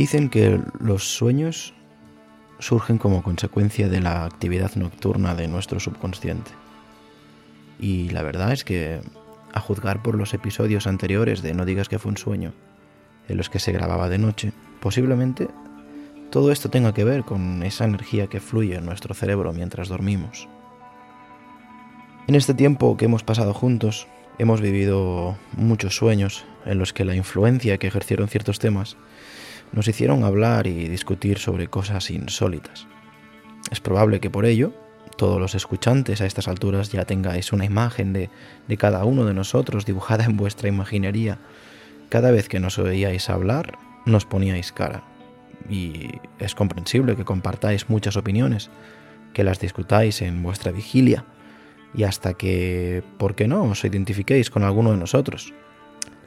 Dicen que los sueños surgen como consecuencia de la actividad nocturna de nuestro subconsciente. Y la verdad es que, a juzgar por los episodios anteriores de No digas que fue un sueño, en los que se grababa de noche, posiblemente todo esto tenga que ver con esa energía que fluye en nuestro cerebro mientras dormimos. En este tiempo que hemos pasado juntos, hemos vivido muchos sueños en los que la influencia que ejercieron ciertos temas nos hicieron hablar y discutir sobre cosas insólitas. Es probable que por ello todos los escuchantes a estas alturas ya tengáis una imagen de, de cada uno de nosotros dibujada en vuestra imaginería. Cada vez que nos oíais hablar, nos poníais cara. Y es comprensible que compartáis muchas opiniones, que las discutáis en vuestra vigilia y hasta que, ¿por qué no?, os identifiquéis con alguno de nosotros.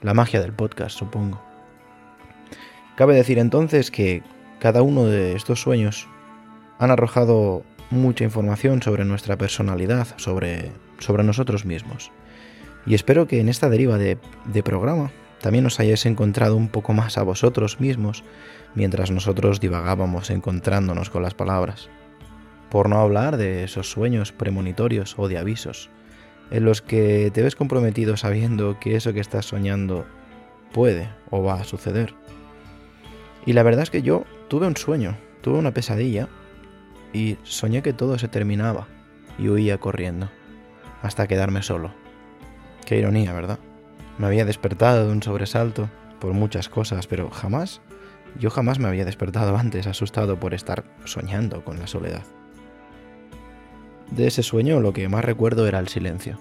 La magia del podcast, supongo. Cabe decir entonces que cada uno de estos sueños han arrojado mucha información sobre nuestra personalidad, sobre, sobre nosotros mismos. Y espero que en esta deriva de, de programa también os hayáis encontrado un poco más a vosotros mismos mientras nosotros divagábamos encontrándonos con las palabras. Por no hablar de esos sueños premonitorios o de avisos, en los que te ves comprometido sabiendo que eso que estás soñando puede o va a suceder. Y la verdad es que yo tuve un sueño, tuve una pesadilla y soñé que todo se terminaba y huía corriendo, hasta quedarme solo. Qué ironía, ¿verdad? Me había despertado de un sobresalto por muchas cosas, pero jamás, yo jamás me había despertado antes asustado por estar soñando con la soledad. De ese sueño lo que más recuerdo era el silencio.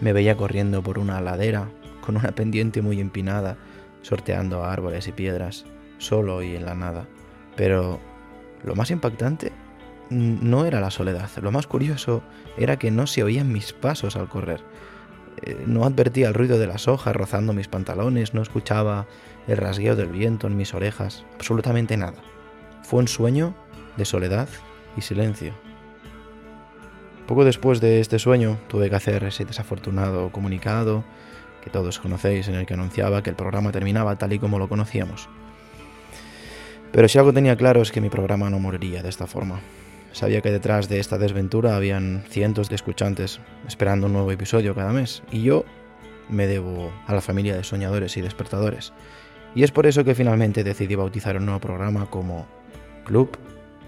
Me veía corriendo por una ladera, con una pendiente muy empinada, sorteando árboles y piedras, solo y en la nada. Pero lo más impactante no era la soledad, lo más curioso era que no se oían mis pasos al correr. Eh, no advertía el ruido de las hojas rozando mis pantalones, no escuchaba el rasgueo del viento en mis orejas, absolutamente nada. Fue un sueño de soledad y silencio. Poco después de este sueño tuve que hacer ese desafortunado comunicado todos conocéis en el que anunciaba que el programa terminaba tal y como lo conocíamos. Pero si algo tenía claro es que mi programa no moriría de esta forma. Sabía que detrás de esta desventura habían cientos de escuchantes esperando un nuevo episodio cada mes, y yo me debo a la familia de soñadores y despertadores. Y es por eso que finalmente decidí bautizar un nuevo programa como Club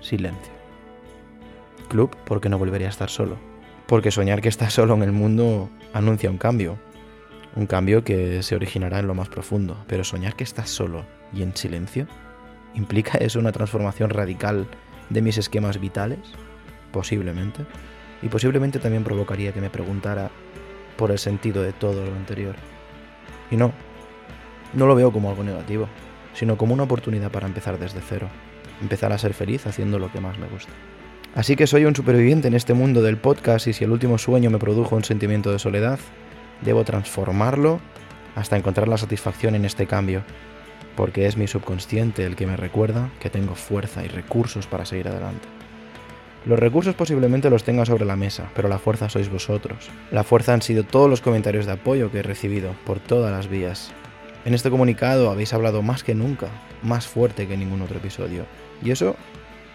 Silencio. Club porque no volvería a estar solo. Porque soñar que estás solo en el mundo anuncia un cambio. Un cambio que se originará en lo más profundo. Pero soñar que estás solo y en silencio ¿Implica eso una transformación radical de mis esquemas vitales? Posiblemente. Y posiblemente también provocaría que me preguntara por el sentido de todo lo anterior. Y no, no lo veo como algo negativo, sino como una oportunidad para empezar desde cero, empezar a ser feliz haciendo lo que más me gusta. Así que soy un superviviente en este mundo del podcast y si el último sueño me produjo un sentimiento de soledad, debo transformarlo hasta encontrar la satisfacción en este cambio porque es mi subconsciente el que me recuerda que tengo fuerza y recursos para seguir adelante. Los recursos posiblemente los tenga sobre la mesa, pero la fuerza sois vosotros. La fuerza han sido todos los comentarios de apoyo que he recibido por todas las vías. En este comunicado habéis hablado más que nunca, más fuerte que en ningún otro episodio. Y eso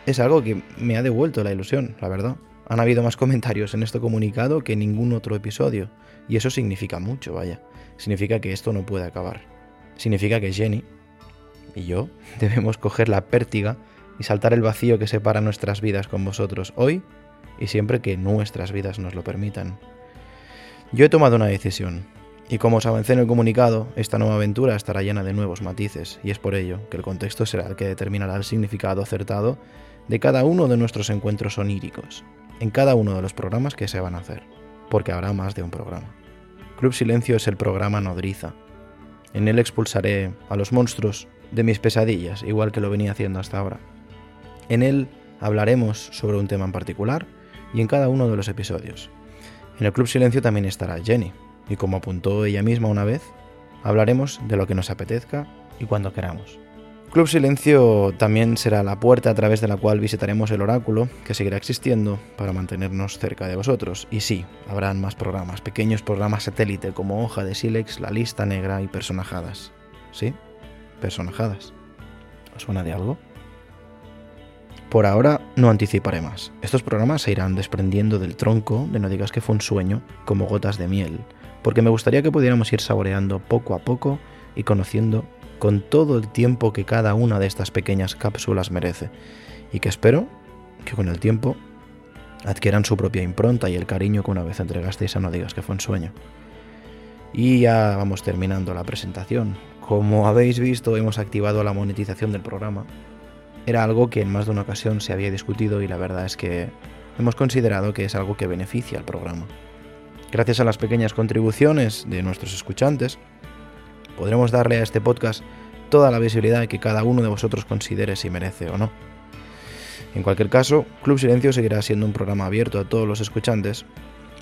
es algo que me ha devuelto la ilusión, la verdad. Han habido más comentarios en este comunicado que en ningún otro episodio. Y eso significa mucho, vaya. Significa que esto no puede acabar. Significa que Jenny, y yo debemos coger la pértiga y saltar el vacío que separa nuestras vidas con vosotros hoy y siempre que nuestras vidas nos lo permitan. Yo he tomado una decisión, y como os avancé en el comunicado, esta nueva aventura estará llena de nuevos matices, y es por ello que el contexto será el que determinará el significado acertado de cada uno de nuestros encuentros oníricos, en cada uno de los programas que se van a hacer, porque habrá más de un programa. Club Silencio es el programa nodriza. En él expulsaré a los monstruos de mis pesadillas, igual que lo venía haciendo hasta ahora. En él hablaremos sobre un tema en particular y en cada uno de los episodios. En el Club Silencio también estará Jenny, y como apuntó ella misma una vez, hablaremos de lo que nos apetezca y cuando queramos. Club Silencio también será la puerta a través de la cual visitaremos el oráculo, que seguirá existiendo para mantenernos cerca de vosotros. Y sí, habrán más programas, pequeños programas satélite como Hoja de Silex, La Lista Negra y Personajadas. ¿Sí? personajadas. ¿Suena de algo? Por ahora no anticiparé más. Estos programas se irán desprendiendo del tronco de No digas que fue un sueño como gotas de miel, porque me gustaría que pudiéramos ir saboreando poco a poco y conociendo con todo el tiempo que cada una de estas pequeñas cápsulas merece, y que espero que con el tiempo adquieran su propia impronta y el cariño que una vez entregasteis a No digas que fue un sueño. Y ya vamos terminando la presentación. Como habéis visto, hemos activado la monetización del programa. Era algo que en más de una ocasión se había discutido y la verdad es que hemos considerado que es algo que beneficia al programa. Gracias a las pequeñas contribuciones de nuestros escuchantes, podremos darle a este podcast toda la visibilidad que cada uno de vosotros considere si merece o no. En cualquier caso, Club Silencio seguirá siendo un programa abierto a todos los escuchantes,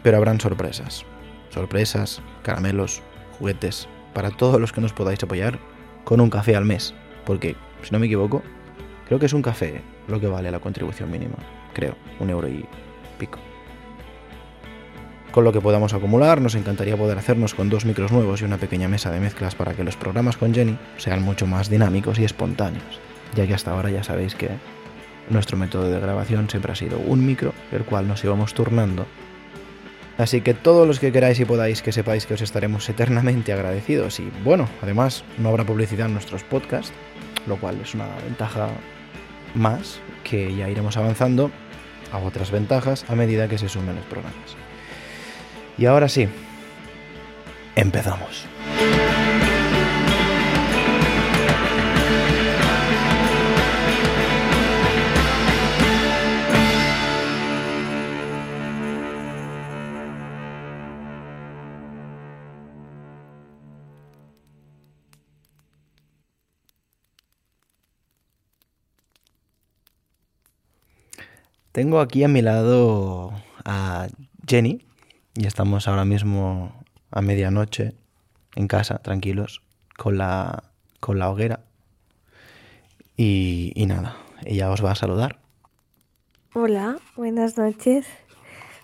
pero habrán sorpresas. Sorpresas, caramelos, juguetes, para todos los que nos podáis apoyar con un café al mes, porque, si no me equivoco, creo que es un café lo que vale la contribución mínima, creo, un euro y pico. Con lo que podamos acumular, nos encantaría poder hacernos con dos micros nuevos y una pequeña mesa de mezclas para que los programas con Jenny sean mucho más dinámicos y espontáneos, ya que hasta ahora ya sabéis que nuestro método de grabación siempre ha sido un micro, el cual nos íbamos turnando. Así que todos los que queráis y podáis que sepáis que os estaremos eternamente agradecidos y bueno, además no habrá publicidad en nuestros podcasts, lo cual es una ventaja más que ya iremos avanzando a otras ventajas a medida que se sumen los programas. Y ahora sí, empezamos. Tengo aquí a mi lado a Jenny y estamos ahora mismo a medianoche en casa, tranquilos, con la, con la hoguera. Y, y nada, ella os va a saludar. Hola, buenas noches.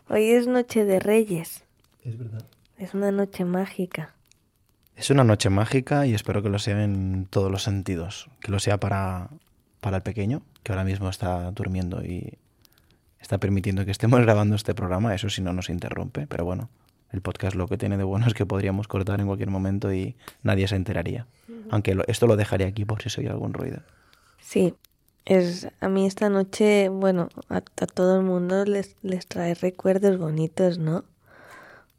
Hoy es Noche de Reyes. Es verdad. Es una noche mágica. Es una noche mágica y espero que lo sea en todos los sentidos. Que lo sea para, para el pequeño, que ahora mismo está durmiendo y está permitiendo que estemos grabando este programa, eso si no nos interrumpe, pero bueno, el podcast lo que tiene de bueno es que podríamos cortar en cualquier momento y nadie se enteraría. Aunque lo- esto lo dejaré aquí por si soy algún ruido. Sí, es a mí esta noche, bueno, a, a todo el mundo les, les trae recuerdos bonitos, ¿no?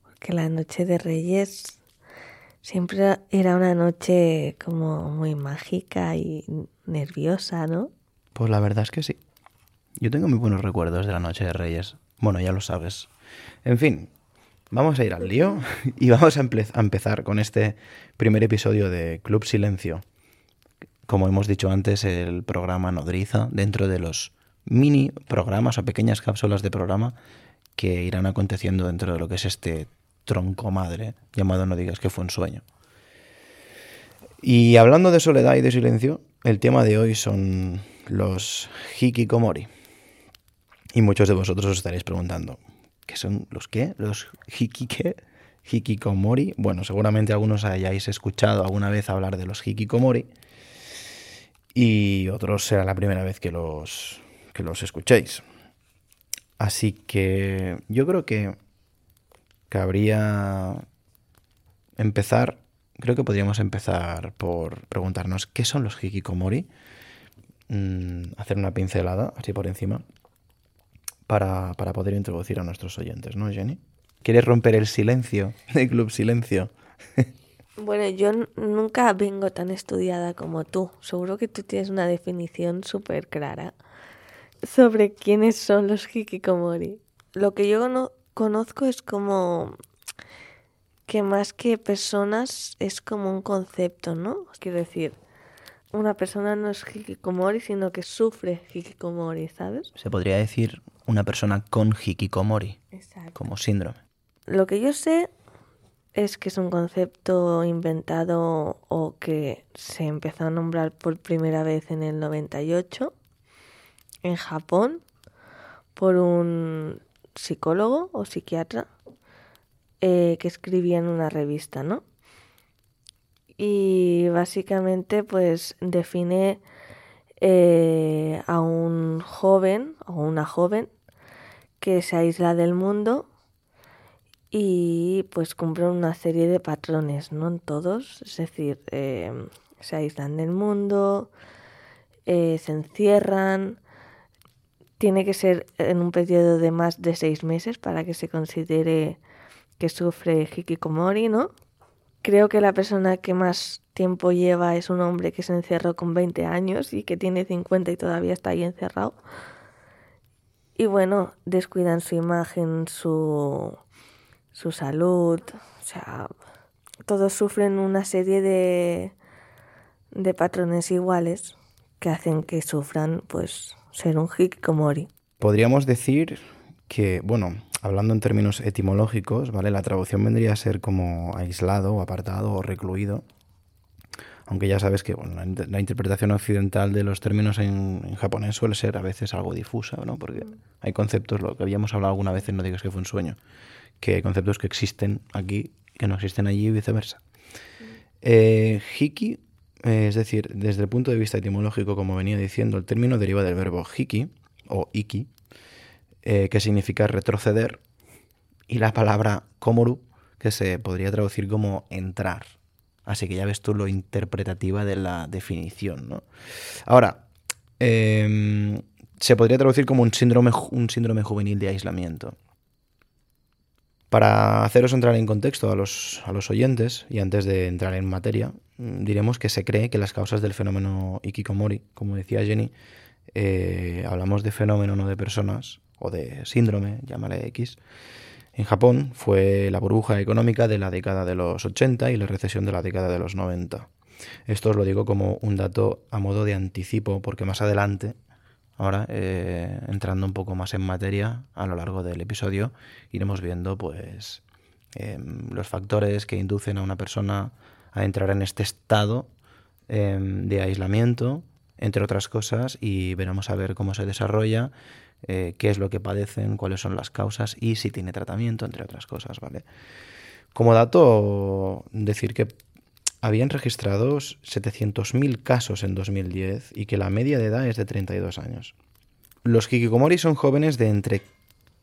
Porque la noche de Reyes siempre era una noche como muy mágica y nerviosa, ¿no? Pues la verdad es que sí. Yo tengo muy buenos recuerdos de la Noche de Reyes. Bueno, ya lo sabes. En fin, vamos a ir al lío y vamos a, empe- a empezar con este primer episodio de Club Silencio. Como hemos dicho antes, el programa nodriza dentro de los mini programas o pequeñas cápsulas de programa que irán aconteciendo dentro de lo que es este tronco madre llamado No digas que fue un sueño. Y hablando de soledad y de silencio, el tema de hoy son los hikikomori. Y muchos de vosotros os estaréis preguntando, ¿qué son los qué? ¿Los hikike? Hikikomori. Bueno, seguramente algunos hayáis escuchado alguna vez hablar de los hikikomori y otros será la primera vez que los, que los escuchéis. Así que yo creo que cabría empezar, creo que podríamos empezar por preguntarnos qué son los hikikomori, Mm, hacer una pincelada así por encima para, para poder introducir a nuestros oyentes, ¿no, Jenny? ¿Quieres romper el silencio del Club Silencio? Bueno, yo nunca vengo tan estudiada como tú. Seguro que tú tienes una definición súper clara sobre quiénes son los hikikomori. Lo que yo no conozco es como que más que personas es como un concepto, ¿no? Quiero decir, una persona no es hikikomori, sino que sufre hikikomori, ¿sabes? Se podría decir una persona con hikikomori, Exacto. como síndrome. Lo que yo sé es que es un concepto inventado o que se empezó a nombrar por primera vez en el 98 en Japón por un psicólogo o psiquiatra eh, que escribía en una revista, ¿no? Y básicamente pues define eh, a un joven o una joven que se aísla del mundo y pues cumplen una serie de patrones, no en todos, es decir, eh, se aíslan del mundo, eh, se encierran, tiene que ser en un periodo de más de seis meses para que se considere que sufre hikikomori, ¿no? Creo que la persona que más tiempo lleva es un hombre que se encerró con 20 años y que tiene 50 y todavía está ahí encerrado. Y bueno, descuidan su imagen, su su salud, o sea, todos sufren una serie de, de patrones iguales que hacen que sufran pues ser un hikikomori. Podríamos decir que, bueno, hablando en términos etimológicos, ¿vale? La traducción vendría a ser como aislado apartado o recluido. Aunque ya sabes que bueno, la, interpretación occidental de los términos en, en, japonés suele ser a veces algo difusa, ¿no? Porque hay conceptos, lo que habíamos hablado alguna vez, no digas que fue un sueño, que hay conceptos que existen aquí, que no existen allí y viceversa. Eh, hiki, eh, es decir, desde el punto de vista etimológico, como venía diciendo, el término deriva del verbo hiki o iki, eh, que significa retroceder, y la palabra komoru, que se podría traducir como entrar. Así que ya ves tú lo interpretativa de la definición. ¿no? Ahora, em, se podría traducir como un síndrome, un síndrome juvenil de aislamiento. Para haceros entrar en contexto a los, a los oyentes y antes de entrar en materia, mm, diremos que se cree que las causas del fenómeno Ikikomori, como decía Jenny, eh, hablamos de fenómeno, no de personas, o de síndrome, llámale X. En Japón fue la burbuja económica de la década de los 80 y la recesión de la década de los 90. Esto os lo digo como un dato a modo de anticipo, porque más adelante Ahora, eh, entrando un poco más en materia, a lo largo del episodio iremos viendo pues em, los factores que inducen a una persona a entrar en este estado em, de aislamiento, entre otras cosas, y veremos a ver cómo se desarrolla, eh, qué es lo que padecen, cuáles son las causas y si tiene tratamiento, entre otras cosas, ¿vale? Como dato, decir que habían registrado 700.000 casos en 2010 y que la media de edad es de 32 años. Los hikikomori son jóvenes de entre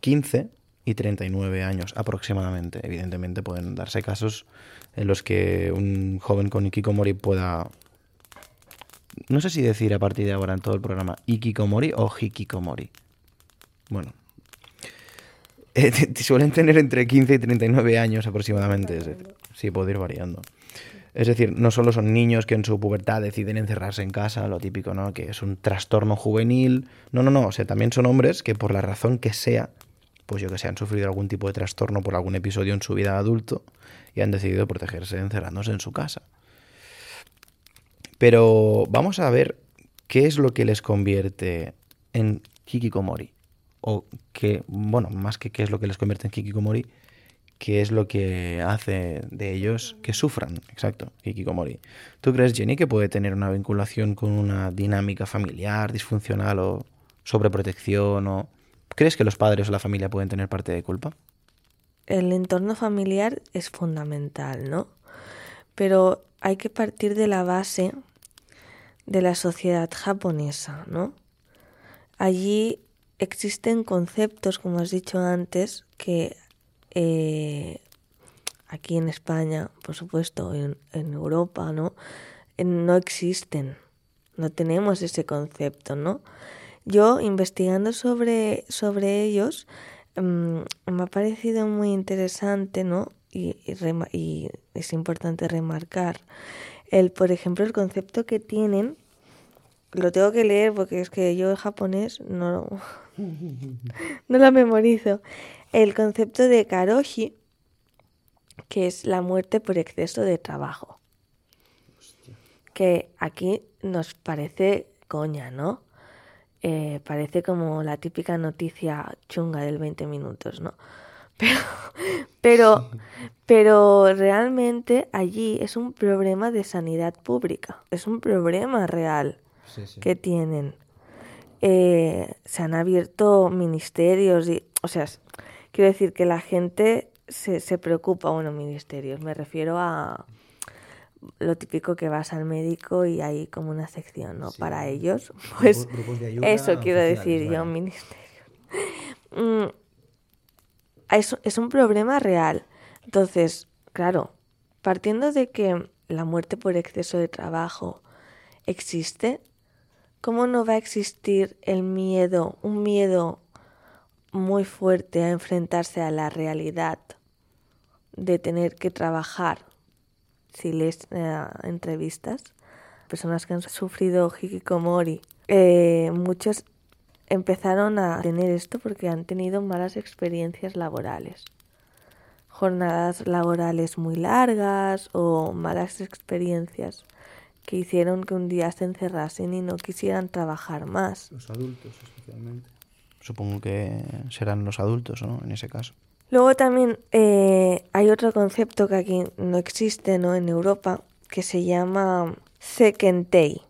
15 y 39 años aproximadamente. Evidentemente pueden darse casos en los que un joven con hikikomori pueda... No sé si decir a partir de ahora en todo el programa ikikomori o hikikomori. Bueno. Eh, suelen tener entre 15 y 39 años aproximadamente. Sí, puede ir variando. Es decir, no solo son niños que en su pubertad deciden encerrarse en casa, lo típico, ¿no? Que es un trastorno juvenil. No, no, no. O sea, también son hombres que por la razón que sea, pues yo que sé, han sufrido algún tipo de trastorno por algún episodio en su vida adulto y han decidido protegerse encerrándose en su casa. Pero vamos a ver qué es lo que les convierte en Kikikomori. O que, bueno, más que qué es lo que les convierte en Kikikomori, qué es lo que hace de ellos que sufran. Exacto, Hikikomori. ¿Tú crees, Jenny, que puede tener una vinculación con una dinámica familiar disfuncional o sobreprotección? O... ¿Crees que los padres o la familia pueden tener parte de culpa? El entorno familiar es fundamental, ¿no? Pero hay que partir de la base de la sociedad japonesa, ¿no? Allí existen conceptos, como has dicho antes, que eh, aquí en España, por supuesto, en, Europa, ¿no? no existen, no tenemos ese concepto, ¿no? Yo investigando sobre, sobre ellos mm, me ha parecido muy interesante, ¿no? Y, y, es importante remarcar el, por ejemplo, el concepto que tienen. Lo tengo que leer porque es que yo el japonés no, no lo memorizo el concepto de karoshi, que es la muerte por exceso de trabajo. Que aquí nos parece coña, ¿no? Eh, parece como la típica noticia chunga del 20 minutos, ¿no? Pero, pero, pero realmente allí es un problema de sanidad pública, es un problema real que tienen. Eh, se han abierto ministerios y, o sea, Quiero decir que la gente se, se preocupa, bueno, ministerios, me refiero a, lo típico que vas al médico y hay como una sección, ¿no? Para ellos, pues eso quiero decir yo, ministerio. Mm, es, es un problema real. Entonces, claro, partiendo de que la muerte por exceso de trabajo existe, ¿cómo no va a existir el miedo, un miedo muy fuerte a enfrentarse a la realidad de tener que trabajar? Si lees eh, entrevistas, personas que han sufrido hikikomori, eh, muchos empezaron a tener esto porque han tenido malas experiencias laborales. Jornadas laborales muy largas o malas experiencias que hicieron que un día se encerrasen y no quisieran trabajar más. Los adultos especialmente. Supongo que serán los adultos, ¿no? En ese caso. Luego también eh, hay otro concepto que aquí no existe, ¿no? En Europa, que se llama Sekentei,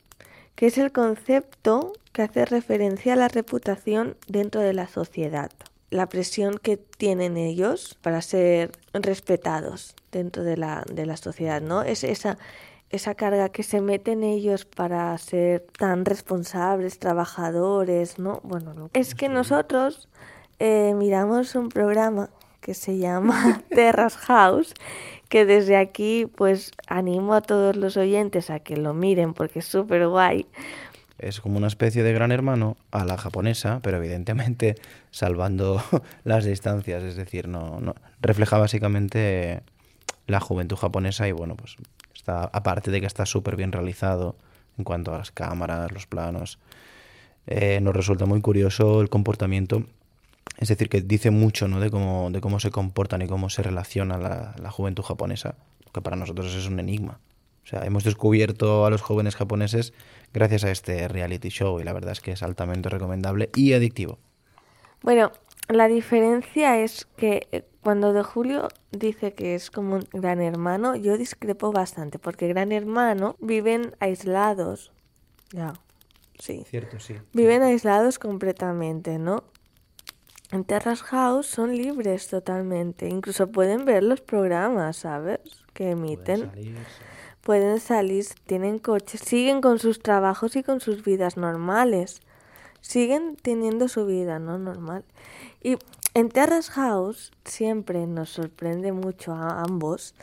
que es el concepto que hace referencia a la reputación dentro de la sociedad, la presión que tienen ellos para ser respetados dentro de la, de la sociedad, ¿no? Es esa, esa carga que se meten ellos para ser tan responsables, trabajadores, ¿no? Bueno, es que nosotros eh, miramos un programa que se llama Terras House, que desde aquí pues animo a todos los oyentes a que lo miren porque es súper guay, es como una especie de gran hermano a la japonesa, pero evidentemente salvando las distancias, es decir, no, no refleja básicamente la juventud japonesa y bueno, pues está aparte de que está súper bien realizado en cuanto a las cámaras, los planos, eh, nos resulta muy curioso el comportamiento, es decir, que dice mucho ¿no? de, cómo, se comportan y cómo se relaciona la, la juventud japonesa, que para nosotros es un enigma. O sea, hemos descubierto a los jóvenes japoneses gracias a este reality show y la verdad es que es altamente recomendable y adictivo. Bueno, la diferencia es que eh, cuando de Julio dice que es como un gran hermano, yo discrepo bastante, porque gran hermano viven aislados. Ya, sí. Cierto, sí. Viven aislados completamente, ¿no? En Terras House son libres totalmente, incluso pueden ver los programas, ¿sabes? Que emiten pueden salir, tienen coches, siguen con sus trabajos y con sus vidas normales. Siguen teniendo su vida, ¿no? Normal. Y en Terrace House siempre nos sorprende mucho a ambos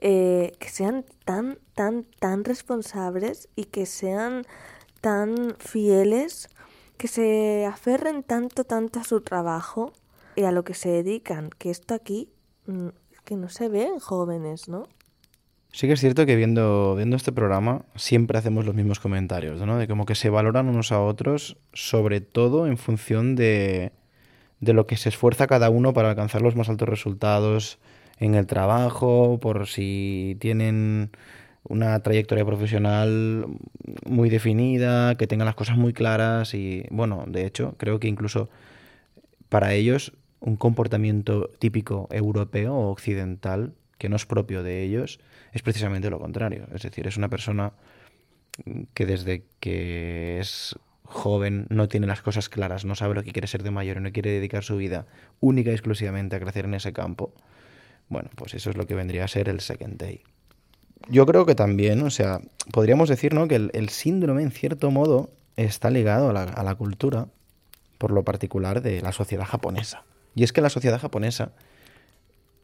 eh, que sean tan, tan, tan responsables y que sean tan fieles, que se aferren tanto, tanto a su trabajo y a lo que se dedican, que esto aquí mm, que no se ve en jóvenes, ¿no? Sí que es cierto que viendo, viendo este programa siempre hacemos los mismos comentarios, ¿no? De como que se valoran unos a otros, sobre todo en función de, de lo que se esfuerza cada uno para alcanzar los más altos resultados en el trabajo, por si tienen una trayectoria profesional muy definida, que tengan las cosas muy claras y, bueno, de hecho, creo que incluso para ellos un comportamiento típico europeo o occidental, que no es propio de ellos, es precisamente lo contrario. Es decir, es una persona que desde que es joven no tiene las cosas claras, no sabe lo que quiere ser de mayor y no quiere dedicar su vida única y exclusivamente a crecer en ese campo, bueno, pues eso es lo que vendría a ser el second day. Yo creo que también, o sea, podríamos decir ¿no? que el, síndrome en cierto modo está ligado a la, a la cultura, por lo particular de la sociedad japonesa. Y es que la sociedad japonesa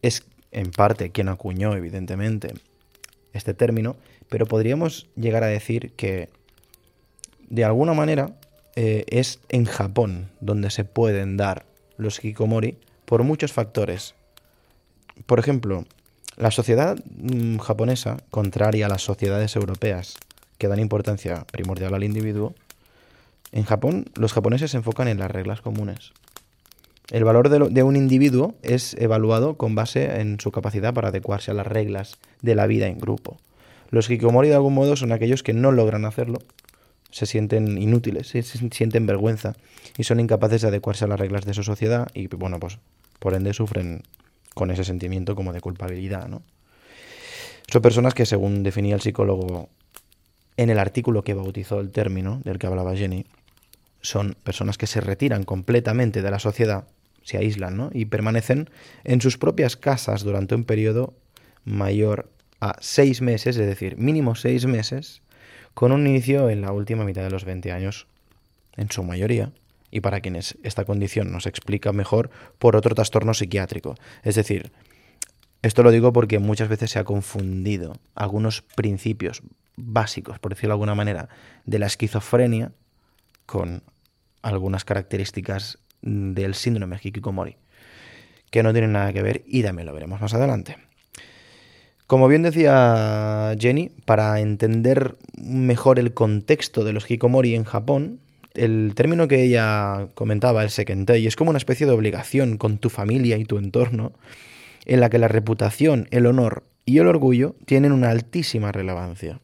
es en parte quien acuñó, evidentemente, este término, pero podríamos llegar a decir que de alguna manera eh, es en Japón donde se pueden dar los hikikomori por muchos factores. Por ejemplo, la sociedad mm, japonesa, contraria a las sociedades europeas que dan importancia primordial al individuo, en Japón los japoneses se enfocan en las reglas comunes. El valor de, un individuo es evaluado con base en su capacidad para adecuarse a las reglas de la vida en grupo. Los hikikomori de algún modo son aquellos que no logran hacerlo, se sienten inútiles, se sienten vergüenza y son incapaces de adecuarse a las reglas de su sociedad y bueno, pues por ende sufren con ese sentimiento como de culpabilidad, ¿no? Son personas que según definía el psicólogo en el artículo que bautizó el término del que hablaba Jenny, son personas que se retiran completamente de la sociedad, se aíslan, ¿no? Y permanecen en sus propias casas durante un periodo mayor a seis meses, es decir, mínimo seis meses, con un inicio en la última mitad de los 20 años, en su mayoría, y para quienes esta condición nos explica mejor por otro trastorno psiquiátrico. Es decir, esto lo digo porque muchas veces se ha confundido algunos principios básicos, por decirlo de alguna manera, de la esquizofrenia con algunas características del síndrome Hikikomori, que no tienen nada que ver y también lo veremos más adelante. Como bien decía Jenny, para entender mejor el contexto de los hikikomori en Japón, el término que ella comentaba, el sekentei, es como una especie de obligación con tu familia y tu entorno, en la que la reputación, el honor y el orgullo tienen una altísima relevancia.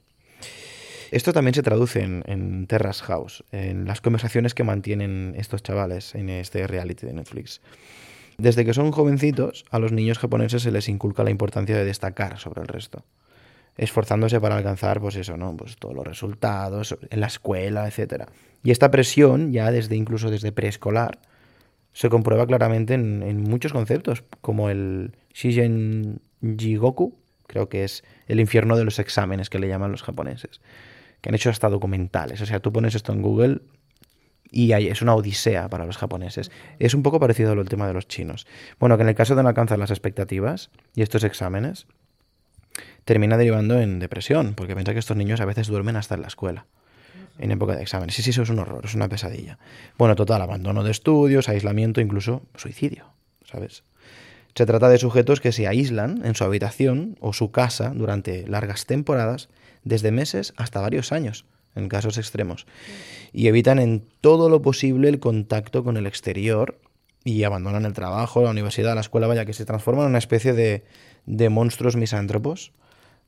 Esto también se traduce en, en Terrace House, en las conversaciones que mantienen estos chavales en este reality de Netflix. Desde que son jovencitos, a los niños japoneses se les inculca la importancia de destacar sobre el resto, esforzándose para alcanzar, pues eso, ¿no? Pues todos los resultados en la escuela, etc. Y esta presión, ya desde incluso desde preescolar, se comprueba claramente en, muchos conceptos, como el Shigen Jigoku, creo que es el infierno de los exámenes que le llaman los japoneses, que han hecho hasta documentales. O sea, tú pones esto en Google y es una odisea para los japoneses. Es un poco parecido al tema de los chinos. Bueno, que en el caso de no alcanzar las expectativas y estos exámenes, termina derivando en depresión, porque piensa que estos niños a veces duermen hasta en la escuela, en época de exámenes. Sí, sí, eso es un horror, es una pesadilla. Bueno, total, abandono de estudios, aislamiento, incluso suicidio, ¿sabes? Se trata de sujetos que se aíslan en su habitación o su casa durante largas temporadas, desde meses hasta varios años en casos extremos, y evitan en todo lo posible el contacto con el exterior y abandonan el trabajo, la universidad, la escuela, vaya, que se transforman en una especie de, de monstruos misántropos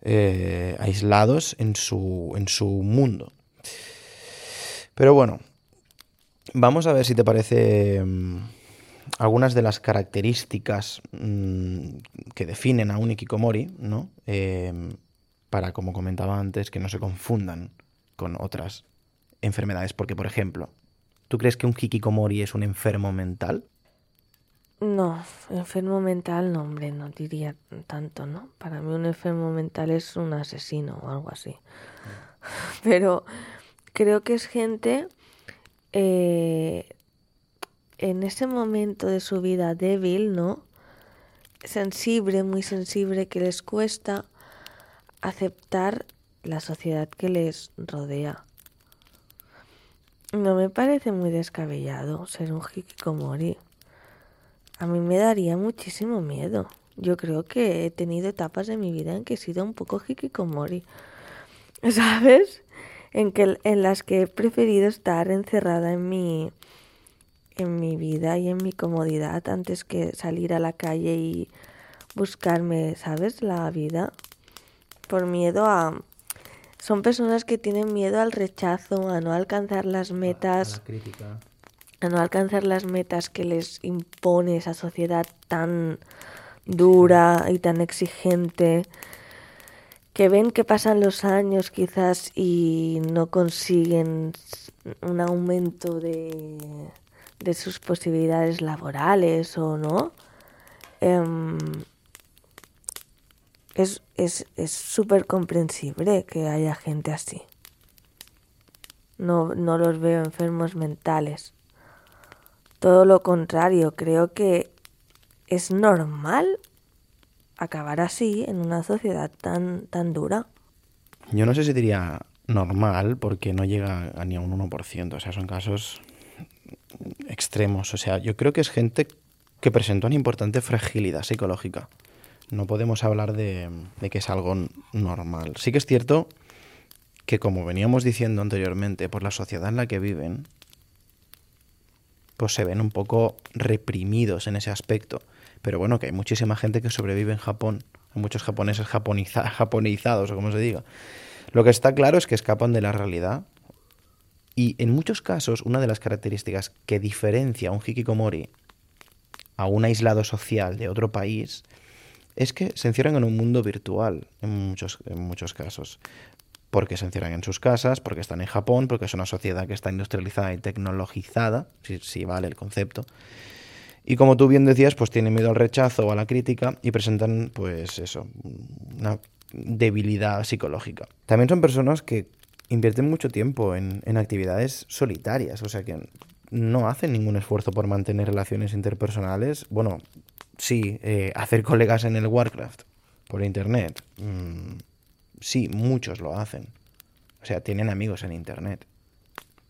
eh, aislados en su, en su mundo. Pero bueno, vamos a ver si te parece mm, algunas de las características mm, que definen a un Ikikomori, ¿no? Eh, para, como comentaba antes, que no se confundan con otras enfermedades. Porque, por ejemplo, ¿tú crees que un hikikomori es un enfermo mental? No, enfermo mental no, hombre, no diría tanto, ¿no? Para mí un enfermo mental es un asesino o algo así. Pero creo que es gente eh, en ese momento de su vida débil, ¿no? Sensible, muy sensible, que les cuesta aceptar la sociedad que les rodea. No me parece muy descabellado ser un hikikomori. A mí me daría muchísimo miedo. Yo creo que he tenido etapas de mi vida en que he sido un poco hikikomori. ¿Sabes? En, que, en las que he preferido estar encerrada en mi, en mi vida y en mi comodidad antes que salir a la calle y buscarme, ¿sabes? La vida. Por miedo a, son personas que tienen miedo al rechazo, a no alcanzar las metas, a, no alcanzar las metas que les impone esa sociedad tan dura y tan exigente, que ven que pasan los años quizás y no consiguen un aumento de, de sus posibilidades laborales o no. Em, es súper comprensible que haya gente así. No, no los veo enfermos mentales. Todo lo contrario, creo que es normal acabar así en una sociedad tan, tan dura. Yo no sé si diría normal porque no llega a ni a un 1%, o sea, son casos extremos. O sea, yo creo que es gente que presenta una importante fragilidad psicológica no podemos hablar de, que es algo normal. Sí que es cierto que, como veníamos diciendo anteriormente, por la sociedad en la que viven, pues se ven un poco reprimidos en ese aspecto. Pero bueno, que hay muchísima gente que sobrevive en Japón, hay muchos japoneses japonizados, o como se diga. Lo que está claro es que escapan de la realidad. Y en muchos casos, una de las características que diferencia a un hikikomori a un aislado social de otro país es que se encierran en un mundo virtual en muchos, en muchos casos. Porque se encierran en sus casas, porque están en Japón, porque es una sociedad que está industrializada y tecnologizada, si, vale el concepto. Y como tú bien decías, pues tienen miedo al rechazo o a la crítica y presentan, pues eso, una debilidad psicológica. También son personas que invierten mucho tiempo en, en actividades solitarias, o sea que no hacen ningún esfuerzo por mantener relaciones interpersonales. Bueno, sí, eh, hacer colegas en el Warcraft por internet. Mm, sí, muchos lo hacen. O sea, tienen amigos en internet.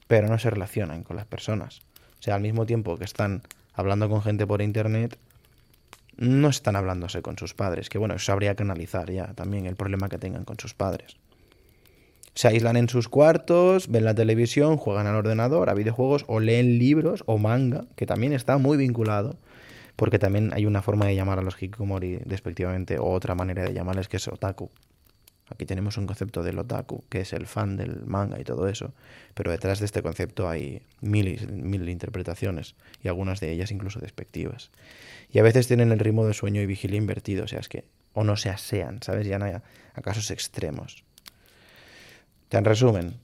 Pero no se relacionan con las personas. O sea, al mismo tiempo que están hablando con gente por internet, no están hablándose con sus padres. Que bueno, eso habría que analizar ya también el problema que tengan con sus padres. Se aíslan en sus cuartos, ven la televisión, juegan al ordenador, a videojuegos o leen libros o manga, que también está muy vinculado, porque también hay una forma de llamar a los hikikomori despectivamente, o otra manera de llamarles que es otaku. Aquí tenemos un concepto del otaku, que es el fan del manga y todo eso, pero detrás de este concepto hay mil, mil interpretaciones, y algunas de ellas incluso despectivas. Y a veces tienen el ritmo de sueño y vigilia invertido, o sea, es que, o no se asean, ¿sabes? Ya no hay a casos extremos. En resumen,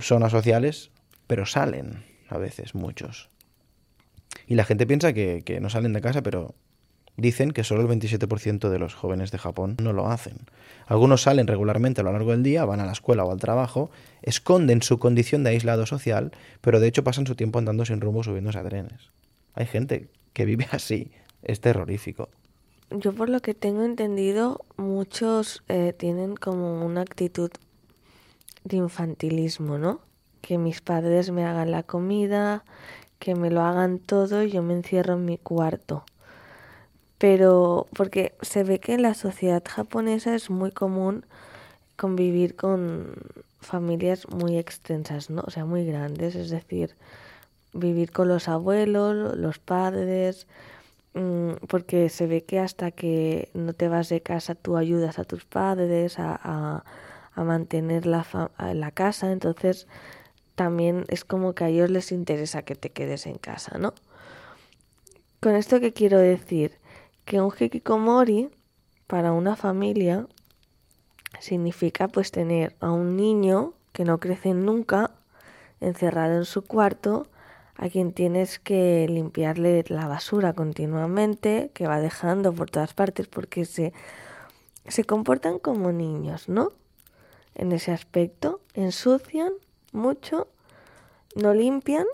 son asociales, pero salen a veces muchos. Y la gente piensa que, que no salen de casa, pero dicen que solo el 27% de los jóvenes de Japón no lo hacen. Algunos salen regularmente a lo largo del día, van a la escuela o al trabajo, esconden su condición de aislado social, pero de hecho pasan su tiempo andando sin rumbo subiéndose a trenes. Hay gente que vive así, es terrorífico. Yo por lo que tengo entendido, muchos eh, tienen como una actitud de infantilismo, ¿no? Que mis padres me hagan la comida, que me lo hagan todo y yo me encierro en mi cuarto. Pero porque se ve que en la sociedad japonesa es muy común convivir con familias muy extensas, ¿no? O sea, muy grandes, es decir, vivir con los abuelos, los padres, mm, porque se ve que hasta que no te vas de casa tú ayudas a tus padres a a mantener la, la casa, entonces también es como que a ellos les interesa que te quedes en casa, ¿no? Con esto que quiero decir, que un hikikomori para una familia significa pues tener a un niño que no crece nunca encerrado en su cuarto, a quien tienes que limpiarle la basura continuamente, que va dejando por todas partes porque se, se comportan como niños, ¿no? en ese aspecto, ensucian mucho, no limpian,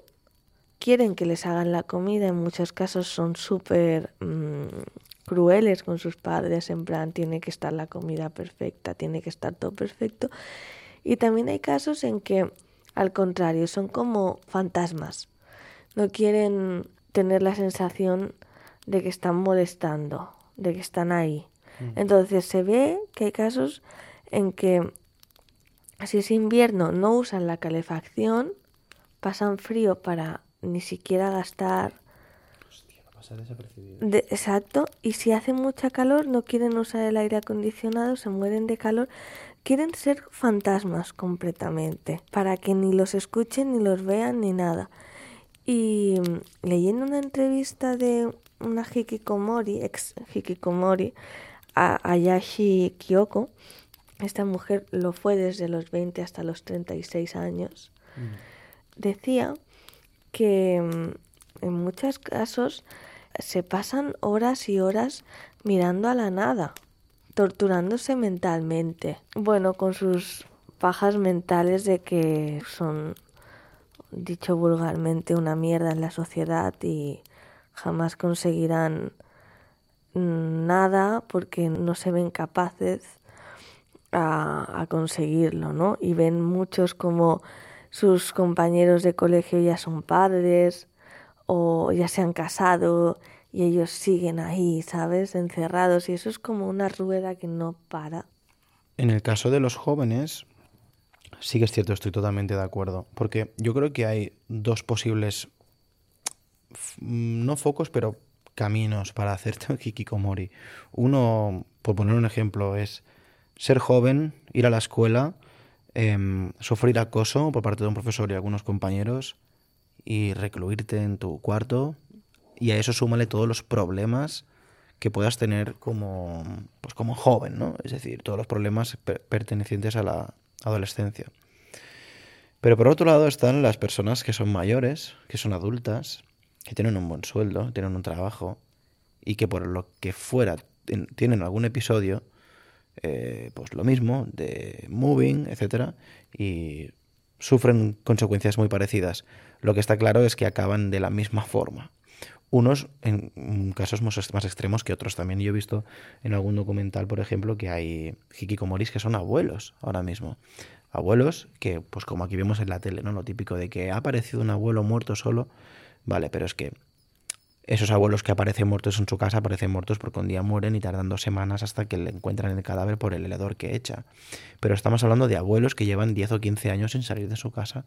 quieren que les hagan la comida, en muchos casos son súper mm, crueles con sus padres, en plan, tiene que estar la comida perfecta, tiene que estar todo perfecto. Y también hay casos en que, al contrario, son como fantasmas, no quieren tener la sensación de que están molestando, de que están ahí. Mm. Entonces se ve que hay casos en que si es invierno no usan la calefacción, pasan frío para ni siquiera gastar. Hostia, pasa desapercibido. exacto. Y si hace mucha calor, no quieren usar el aire acondicionado, se mueren de calor. Quieren ser fantasmas completamente, para que ni los escuchen, ni los vean, ni nada. Y mm, leyendo una entrevista de una hikikomori, ex hikikomori, a Ayashi Kyoko, esta mujer lo fue desde los 20 hasta los 36 años, mm. decía que mm, en muchos casos se pasan horas y horas mirando a la nada, torturándose mentalmente. Bueno, con sus pajas mentales de que son, dicho vulgarmente, una mierda en la sociedad y jamás conseguirán mm, nada porque no se ven capaces a, conseguirlo, ¿no? Y ven muchos como sus compañeros de colegio ya son padres o ya se han casado y ellos siguen ahí, ¿sabes? Encerrados y eso es como una rueda que no para. En el caso de los jóvenes, sí que es cierto, estoy totalmente de acuerdo, porque yo creo que hay dos posibles, no focos, pero caminos para hacer hikikomori. Uno, por poner un ejemplo, es ser joven, ir a la escuela, em, sufrir acoso por parte de un profesor y algunos compañeros y recluirte en tu cuarto y a eso súmale todos los problemas que puedas tener como, pues como joven, ¿no? Es decir, todos los problemas pertenecientes a la adolescencia. Pero por otro lado están las personas que son mayores, que son adultas, que tienen un buen sueldo, tienen un trabajo y que por lo que fuera tienen algún episodio eh, pues lo mismo, de moving, etcétera, y sufren consecuencias muy parecidas. Lo que está claro es que acaban de la misma forma. Unos en casos más extremos que otros también. Yo he visto en algún documental, por ejemplo, que hay hikikomoris que son abuelos ahora mismo. Abuelos que, pues como aquí vemos en la tele, ¿no? Lo típico de que ha aparecido un abuelo muerto solo. Vale, pero es que esos abuelos que aparecen muertos en su casa aparecen muertos porque un día mueren y tardan dos semanas hasta que le encuentran el cadáver por el helador que echa. Pero estamos hablando de abuelos que llevan 10 o 15 años sin salir de su casa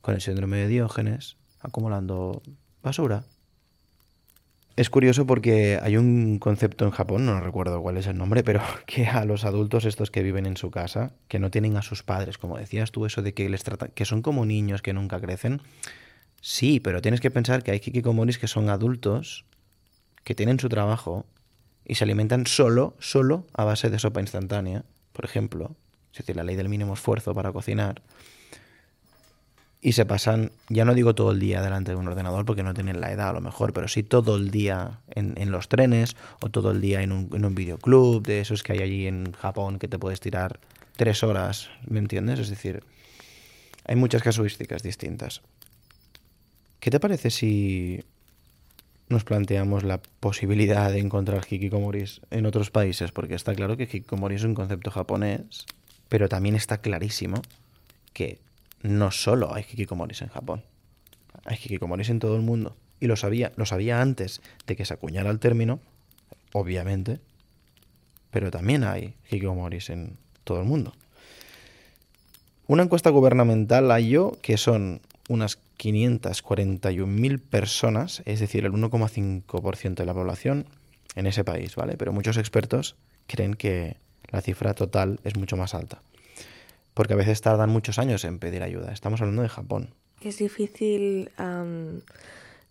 con el síndrome de Diógenes, acumulando basura. Es curioso porque hay un concepto en Japón, no recuerdo cuál es el nombre, pero que a los adultos estos que viven en su casa, que no tienen a sus padres, como decías tú, eso de que les tratan, que son como niños que nunca crecen, Sí, pero tienes que pensar que hay kikikomoris que son adultos, que tienen su trabajo y se alimentan solo, solo a base de sopa instantánea, por ejemplo. Es decir, la ley del mínimo esfuerzo para cocinar. Y se pasan, ya no digo todo el día delante de un ordenador porque no tienen la edad a lo mejor, pero sí todo el día en, los trenes o todo el día en un, en un videoclub, de esos que hay allí en Japón que te puedes tirar tres horas, ¿me entiendes? Es decir, hay muchas casuísticas distintas. ¿Qué te parece si nos planteamos la posibilidad de encontrar hikikomoris en otros países? Porque está claro que hikikomori es un concepto japonés, pero también está clarísimo que no solo hay hikikomoris en Japón. Hay hikikomoris en todo el mundo. Y lo sabía, lo sabía antes de que se acuñara el término, obviamente, pero también hay hikikomoris en todo el mundo. Una encuesta gubernamental yo que son unas 541.000 personas, es decir, el 1,5% de la población en ese país, ¿vale? Pero muchos expertos creen que la cifra total es mucho más alta. Porque a veces tardan muchos años en pedir ayuda. Estamos hablando de Japón. Es difícil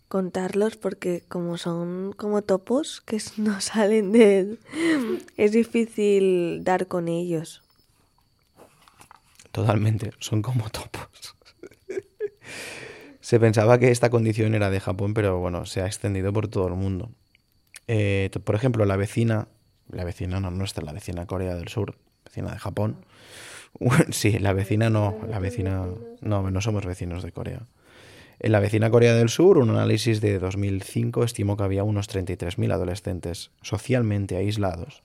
contarlos porque como son como topos que no salen de... Es difícil dar con ellos. Totalmente, son como topos. Se pensaba que esta condición era de Japón, pero bueno, se ha extendido por todo el mundo. Eh, por ejemplo, la vecina, la vecina no nuestra, la vecina Corea del Sur, vecina de Japón. sí, la vecina no, la vecina no, no somos vecinos de Corea. En la vecina Corea del Sur, un análisis de 2005 estimó que había unos 33.000 adolescentes socialmente aislados,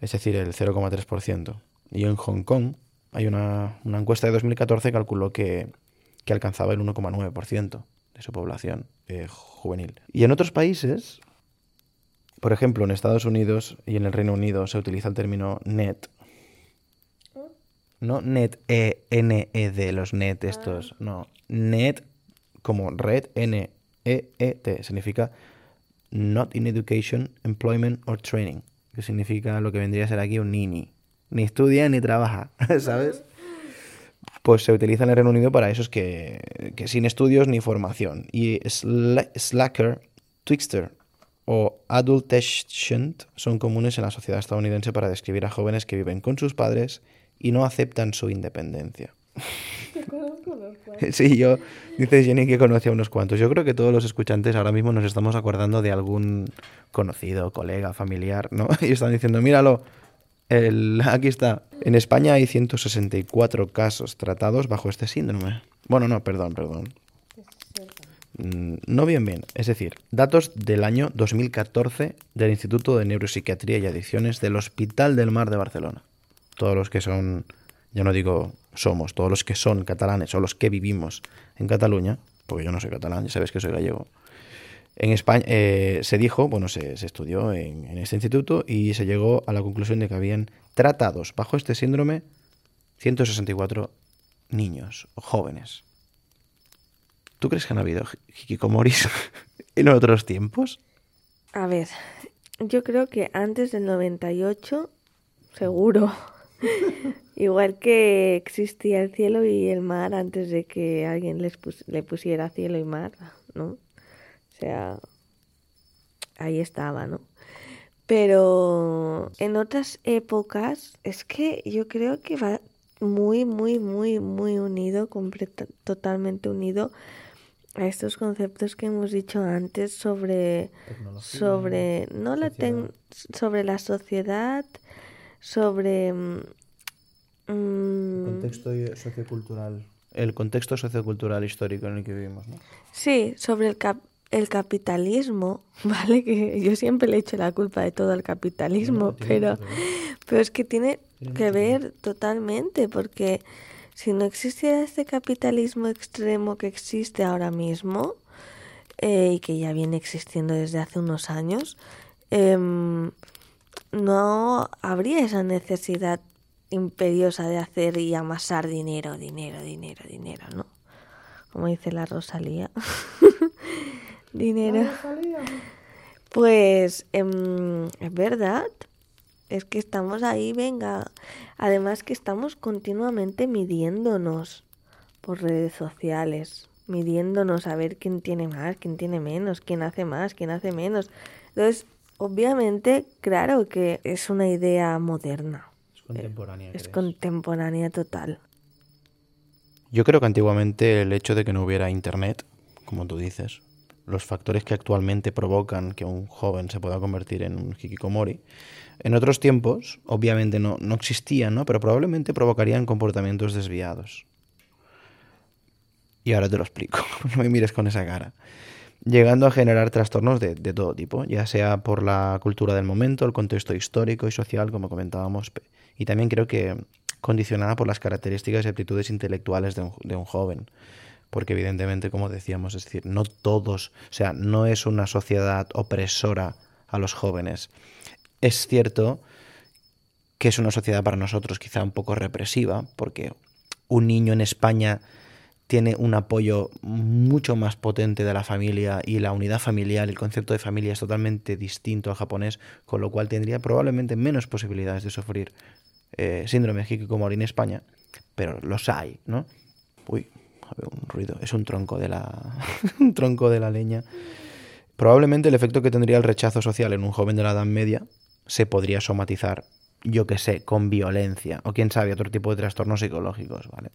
es decir, el 0,3%. Y en Hong Kong hay una, una encuesta de 2014 que calculó que que alcanzaba el 1,9% de su población eh, juvenil. Y en otros países, por ejemplo, en Estados Unidos y en el Reino Unido se utiliza el término net. No net, E, N, E, D, los net estos. Ah. No, net como red, N, E, E, T. Significa not in education, employment or training. Que significa lo que vendría a ser aquí un nini. Ni estudia ni trabaja, ¿sabes? Pues se utiliza en el Reino Unido para esos que, que sin estudios ni formación. Y slacker, twixter o adultescent son comunes en la sociedad estadounidense para describir a jóvenes que viven con sus padres y no aceptan su independencia. Sí, yo, dice Jenny que conoce a unos cuantos. Yo creo que todos los escuchantes ahora mismo nos estamos acordando de algún conocido, colega, familiar, ¿no? Y están diciendo, míralo, aquí está. En España hay 164 casos tratados bajo este síndrome. Bueno, no, perdón, perdón. Mm, no bien, bien. Es decir, datos del año 2014 del Instituto de Neuropsiquiatría y Adicciones del Hospital del Mar de Barcelona. Todos los que son, ya no digo somos, todos los que son catalanes o los que vivimos en Cataluña, porque yo no soy catalán, ya sabes que soy gallego, en España eh, se dijo, bueno, se, estudió en, este instituto y se llegó a la conclusión de que habían tratados bajo este síndrome 164 niños jóvenes. ¿Tú crees que han habido hikikomoris en otros tiempos? A ver, yo creo que antes del 98, seguro. Igual que existía el cielo y el mar antes de que alguien les le pusiera cielo y mar, ¿no? Sea, ahí estaba, ¿no? Pero en otras épocas es que yo creo que va muy, muy, muy, muy unido, totalmente unido a estos conceptos que hemos dicho antes sobre, sobre, no la sobre la sociedad, sobre... mm, El mm, contexto sociocultural. El contexto sociocultural histórico en el que vivimos, ¿no? Sí, sobre el, cap- el capitalismo, ¿vale? Que yo siempre le echo la culpa de todo al capitalismo, pero, pero es que tiene que ver totalmente, porque si no existiera este capitalismo extremo que existe ahora mismo, eh, y que ya viene existiendo desde hace unos años, em, no habría esa necesidad imperiosa de hacer y amasar dinero, dinero, dinero, dinero, ¿no? Como dice la Rosalía. dinero. Pues em, es verdad. Es que estamos ahí, venga. Además que estamos continuamente midiéndonos por redes sociales. Midiéndonos a ver quién tiene más, quién tiene menos, quién hace más, quién hace menos. Entonces, obviamente, claro que es una idea moderna. Es contemporánea. Es ¿crees? contemporánea total. Yo creo que antiguamente el hecho de que no hubiera internet, como tú dices, los factores que actualmente provocan que un joven se pueda convertir en un hikikomori, en otros tiempos obviamente no, no existían, ¿no? pero probablemente provocarían comportamientos desviados. Y ahora te lo explico, no me mires con esa cara. Llegando a generar trastornos de, de todo tipo, ya sea por la cultura del momento, el contexto histórico y social, como comentábamos, y también creo que condicionada por las características y aptitudes intelectuales de un, de un joven. Porque evidentemente, como decíamos, es decir, no todos, o sea, no es una sociedad opresora a los jóvenes. Es cierto que es una sociedad para nosotros quizá un poco represiva, porque un niño en España tiene un apoyo mucho más potente de la familia y la unidad familiar, el concepto de familia es totalmente distinto al japonés, con lo cual tendría probablemente menos posibilidades de sufrir eh, síndrome de hikikomori en España, pero los hay, ¿no? Uy, a ver, un ruido, es un tronco de la un tronco de la leña. Probablemente el efecto que tendría el rechazo social en un joven de la Edad Media se podría somatizar, yo que sé, con violencia o quién sabe, otro tipo de trastornos psicológicos, ¿vale?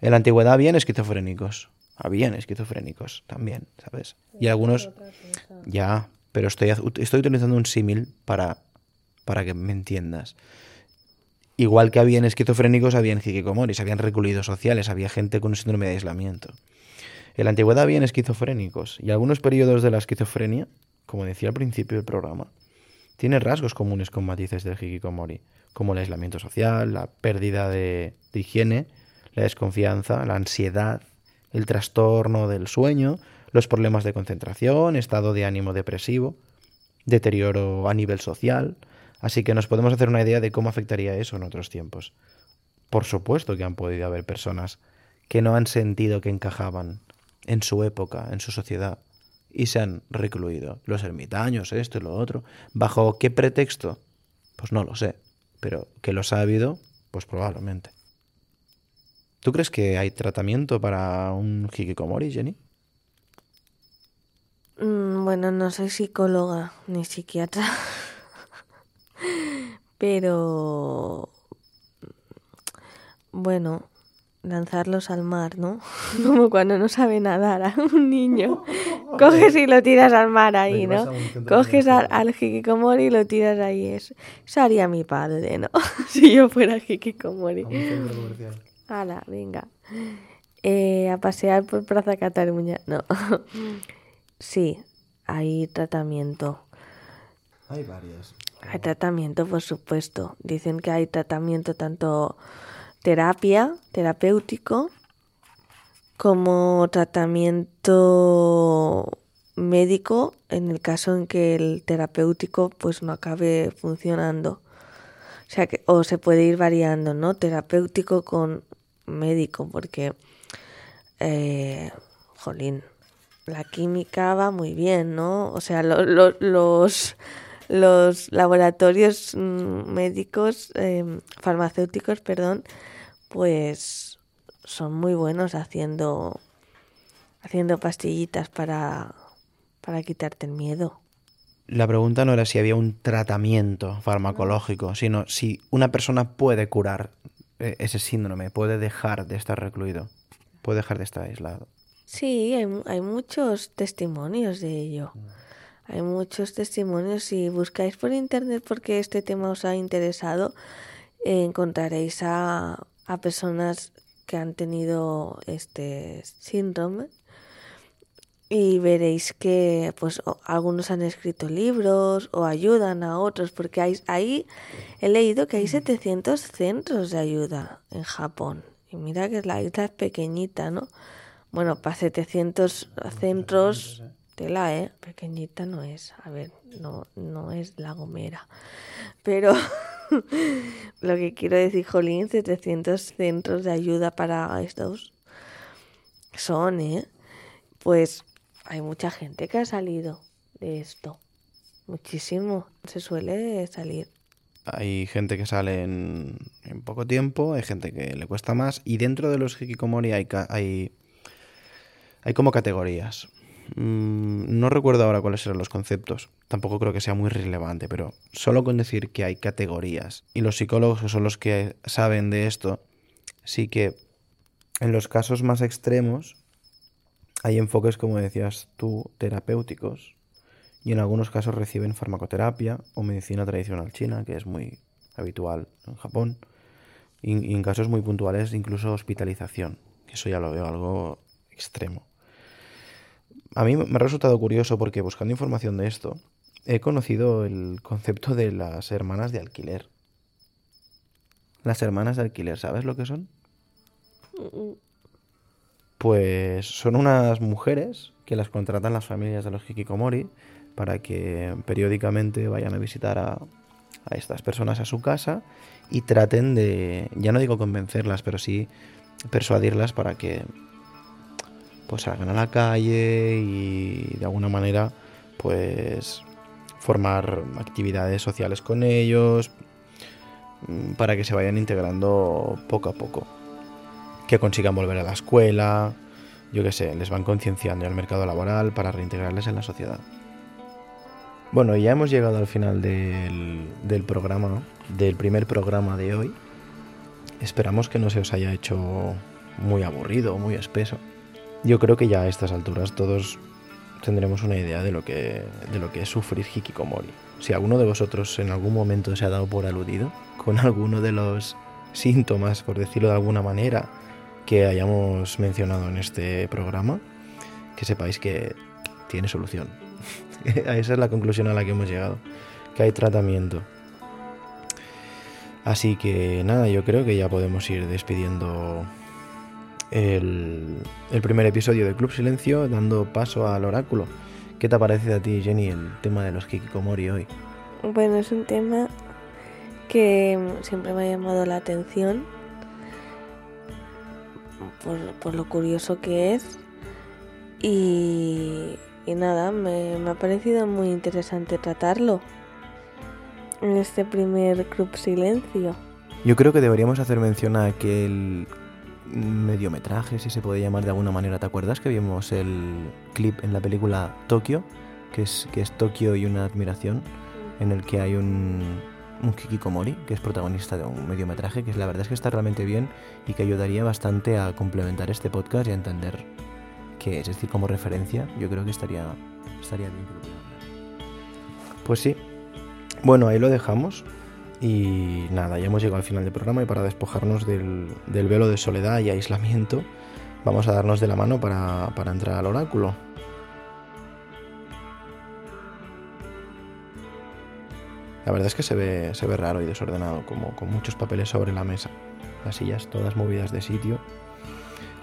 En la antigüedad habían esquizofrénicos, habían esquizofrénicos también, ¿sabes? Y algunos ya, pero estoy, estoy utilizando un símil para, para que me entiendas. Igual que habían esquizofrénicos, habían hikikomoris, habían recluidos sociales, había gente con un síndrome de aislamiento. En la antigüedad habían esquizofrénicos y algunos periodos de la esquizofrenia, como decía al principio del programa, tiene rasgos comunes con matices del hikikomori, como el aislamiento social, la pérdida de higiene, la desconfianza, la ansiedad, el trastorno del sueño, los problemas de concentración, estado de ánimo depresivo, deterioro a nivel social. Así que nos podemos hacer una idea de cómo afectaría eso en otros tiempos. Por supuesto que han podido haber personas que no han sentido que encajaban en su época, en su sociedad, y se han recluido. Los ermitaños, esto y lo otro. ¿Bajo qué pretexto? Pues no lo sé. Pero que los ha habido, pues probablemente. ¿Tú crees que hay tratamiento para un hikikomori, Jenny? Mm, Bueno, no soy psicóloga ni psiquiatra, pero bueno, lanzarlos al mar, ¿no? Como cuando no sabe nadar a un niño. Coges y lo tiras al mar ahí, ¿no? Coges al, al hikikomori y lo tiras ahí. Eso, eso haría mi padre, ¿no? si yo fuera hikikomori. Hala, venga. Eh, a pasear por Plaza Cataluña. No. sí, hay tratamiento. Hay varias. Hay tratamiento, por supuesto. Dicen que hay tratamiento tanto terapia, terapéutico, como tratamiento médico en el caso en que el terapéutico pues no acabe funcionando. O sea que o se puede ir variando, ¿no? Terapéutico con médico, porque eh, jolín, la química va muy bien, ¿no? O sea, lo- lo- los los laboratorios mm, médicos, eh, farmacéuticos, perdón, pues son muy buenos haciendo haciendo pastillitas para para quitarte el miedo. La pregunta no era si había un tratamiento farmacológico, sino si una persona puede curar eh, ese síndrome, puede dejar de estar recluido, puede dejar de estar aislado. Sí, hay, hay muchos testimonios de ello. Hay muchos testimonios. Si buscáis por internet porque este tema os ha interesado, encontraréis a, a personas que han tenido este síndrome y veréis que pues algunos han escrito libros o ayudan a otros porque hay, ahí he leído que hay 700 centros de ayuda en Japón y mira que la isla es pequeñita, ¿no? Bueno, para 700 centros tela, ¿eh? Pequeñita no es, a ver, no, no es La Gomera, pero lo que quiero decir, Jolín, 700 centros de ayuda para estos son, ¿eh? Pues hay mucha gente que ha salido de esto. Muchísimo. Se suele salir. Hay gente que sale en, poco tiempo, hay gente que le cuesta más. Y dentro de los hikikomori hay, hay, hay como categorías. Mm, no recuerdo ahora cuáles eran los conceptos. Tampoco creo que sea muy relevante, pero solo con decir que hay categorías y los psicólogos son los que saben de esto, sí que en los casos más extremos hay enfoques, como decías tú, terapéuticos y en algunos casos reciben farmacoterapia o medicina tradicional china, que es muy habitual en Japón, y, en casos muy puntuales incluso hospitalización, que eso ya lo veo algo extremo. A mí me ha resultado curioso porque buscando información de esto, he conocido el concepto de las hermanas de alquiler. Las hermanas de alquiler, ¿sabes lo que son? Pues son unas mujeres que las contratan las familias de los hikikomori para que periódicamente vayan a visitar a, estas personas a su casa y traten de, ya no digo convencerlas, pero sí persuadirlas para que pues salgan a la calle y de alguna manera pues formar actividades sociales con ellos mm, para que se vayan integrando poco a poco que consigan volver a la escuela, yo qué sé, les van concienciando al mercado laboral para reintegrarles en la sociedad. Bueno, ya hemos llegado al final del, del programa, del primer programa de hoy. Esperamos que no se os haya hecho muy aburrido, muy espeso. Yo creo que ya a estas alturas todos tendremos una idea de lo que, de lo que es sufrir hikikomori. Si alguno de vosotros en algún momento se ha dado por aludido con alguno de los síntomas, por decirlo de alguna manera, que hayamos mencionado en este programa, que sepáis que tiene solución. Esa es la conclusión a la que hemos llegado, que hay tratamiento. Así que nada, yo creo que ya podemos ir despidiendo el, el primer episodio de Club Silencio, dando paso al oráculo. ¿Qué te parece a ti, Jenny, el tema de los Kikikomori hoy? Bueno, es un tema que siempre me ha llamado la atención por, lo curioso que es. Y, nada, me, ha parecido muy interesante tratarlo en este primer Club Silencio. Yo creo que deberíamos hacer mención a aquel mediometraje, si se puede llamar de alguna manera. ¿Te acuerdas que vimos el clip en la película Tokio? Que es, que es Tokio y una admiración, en el que hay un, un Kikikomori, que es protagonista de un mediometraje, que la verdad es que está realmente bien y que ayudaría bastante a complementar este podcast y a entender qué es. Es decir, como referencia, yo creo que estaría, estaría bien. Pues sí. Bueno, ahí lo dejamos. Y nada, ya hemos llegado al final del programa y para despojarnos del, velo de soledad y aislamiento, vamos a darnos de la mano para, entrar al oráculo. La verdad es que se ve, raro y desordenado, como con muchos papeles sobre la mesa. Las sillas todas movidas de sitio.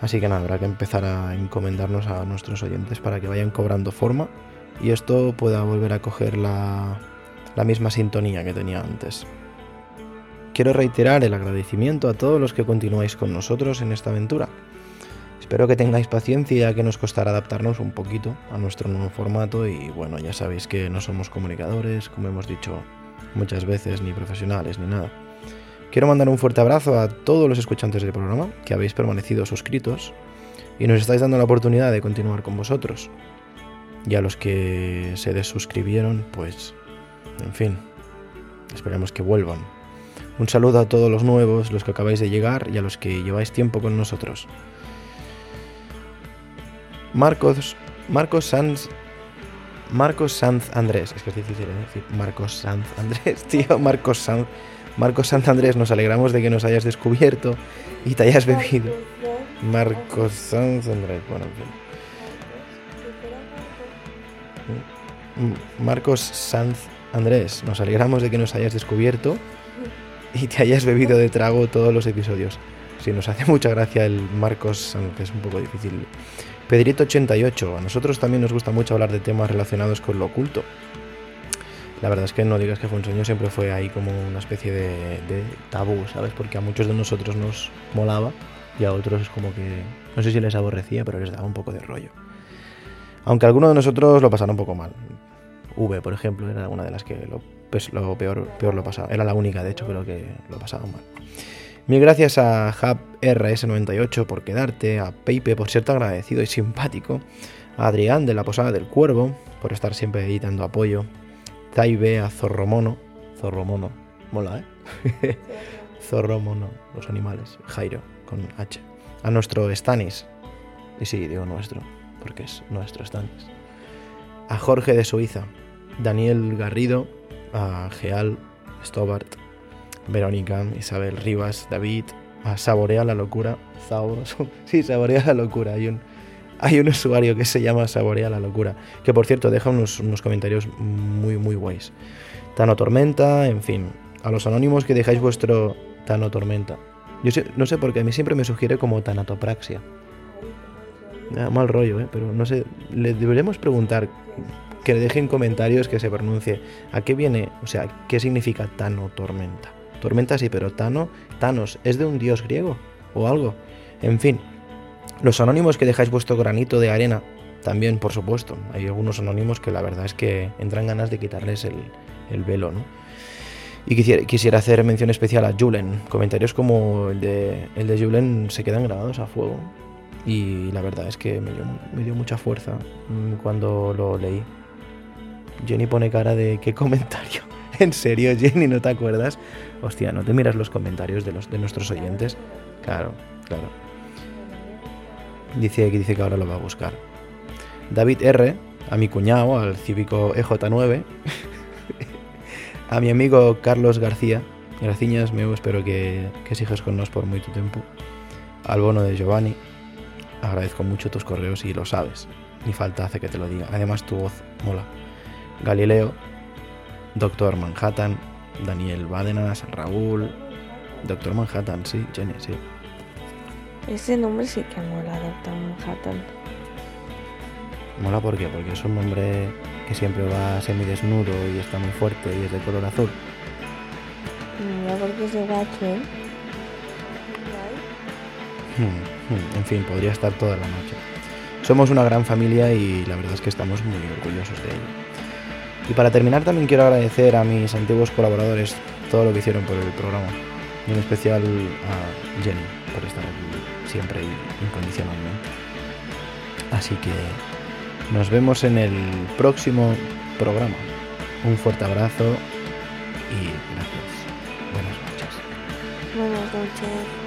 Así que nada, habrá que empezar a encomendarnos a nuestros oyentes para que vayan cobrando forma y esto pueda volver a coger la misma sintonía que tenía antes. Quiero reiterar el agradecimiento a todos los que continuáis con nosotros en esta aventura. Espero que tengáis paciencia que nos costará adaptarnos un poquito a nuestro nuevo formato y bueno, ya sabéis que no somos comunicadores, como hemos dicho muchas veces, ni profesionales, ni nada. Quiero mandar un fuerte abrazo a todos los escuchantes del programa que habéis permanecido suscritos y nos estáis dando la oportunidad de continuar con vosotros. Y a los que se desuscribieron, pues, en fin, esperemos que vuelvan. Un saludo a todos los nuevos, los que acabáis de llegar y a los que lleváis tiempo con nosotros. Marcos, Marcos Sanz Marcos Sanz Andrés. Es que es difícil ¿eh? decir Marcos Sanz Andrés, tío. Marcos Sanz. Marcos Sanz Andrés, nos alegramos de que nos hayas descubierto y te hayas bebido. Marcos Sanz Andrés, bueno, en fin. Mm, Marcos Sanz Andrés, nos alegramos de que nos hayas descubierto y te hayas bebido de trago todos los episodios. Sí, nos hace mucha gracia el Marcos, aunque es un poco difícil. Pedrito88, a nosotros también nos gusta mucho hablar de temas relacionados con lo oculto. La verdad es que no digas que fue un sueño, siempre fue ahí como una especie de, de tabú, ¿sabes? Porque a muchos de nosotros nos molaba y a otros es como que, no sé si les aborrecía, pero les daba un poco de rollo. Aunque algunos de nosotros lo pasaron un poco mal. V, por ejemplo, era una de las que lo, pues, lo peor, peor lo pasaba. Era la única, de hecho, creo que lo pasaban mal. Mil gracias a Hub RS98 por quedarte, a Peipe por ser tan agradecido y simpático, a Adrián de la Posada del Cuervo por estar siempre ahí dando apoyo, Taibe, a Zorromono, Zorromono, mola, ¿eh? Zorromono, los animales, Jairo, con H, a nuestro Stanis, y sí, digo nuestro, porque es nuestro Stanis, a Jorge de Suiza, Daniel Garrido, a Geal, Stobart, Verónica, Isabel Rivas, David, a Saborea la Locura, sí, Saborea la Locura, hay un, hay un usuario que se llama Saborea la Locura, que por cierto deja unos, unos comentarios muy, muy guays. Tano Tormenta, en fin, a los anónimos que dejáis vuestro Tano Tormenta. Yo sé- no sé por qué, a mí siempre me sugiere como tanatopraxia. Ah, mal rollo, ¿eh? pero no sé, le deberíamos preguntar que le dejen comentarios que se pronuncie. ¿A qué viene? O sea, ¿qué significa Tano Tormenta? Tormenta sí, pero Tano, Thanos, ¿es de un dios griego o algo? En fin, los anónimos que dejáis vuestro granito de arena, también, por supuesto. Hay algunos anónimos que la verdad es que entran ganas de quitarles el, el velo, ¿no? Y quisiera, hacer mención especial a Julen. Comentarios como el de, el de Julen se quedan grabados a fuego. Y la verdad es que me dio, me dio mucha fuerza mm, cuando lo leí. Jenny pone cara de ¿qué comentario? ¿En serio, Jenny? ¿No te acuerdas? Hostia, ¿no te miras los comentarios de, los, de nuestros oyentes? Claro, claro. Dice que dice que ahora lo va a buscar. David R, a mi cuñado, al cívico EJ9, a mi amigo Carlos García, Graciñas, meu, espero que, que sigas con nos por moito tempo. Al bono de Giovanni, agradezco mucho tus correos y lo sabes. Ni falta hace que te lo diga. Además, tu voz mola. Galileo, Doctor Manhattan, Daniel Bádenas, Raúl. Doctor Manhattan, sí, Jenny, sí. Ese nombre sí que mola, Doctor Manhattan. Mola ¿por qué? Porque es un hombre que siempre va semidesnudo y está muy fuerte y es de color azul. Mola porque es de Watchmen. Hmm, hmm, En fin, podría estar toda la noche. Somos una gran familia y la verdad es que estamos muy orgullosos de ello. Y para terminar también quiero agradecer a mis antiguos colaboradores todo lo que hicieron por el programa. Y en especial a Jenny por estar aquí siempre y incondicionalmente. Así que nos vemos en el próximo programa. Un fuerte abrazo y gracias. Buenas noches. Buenas noches.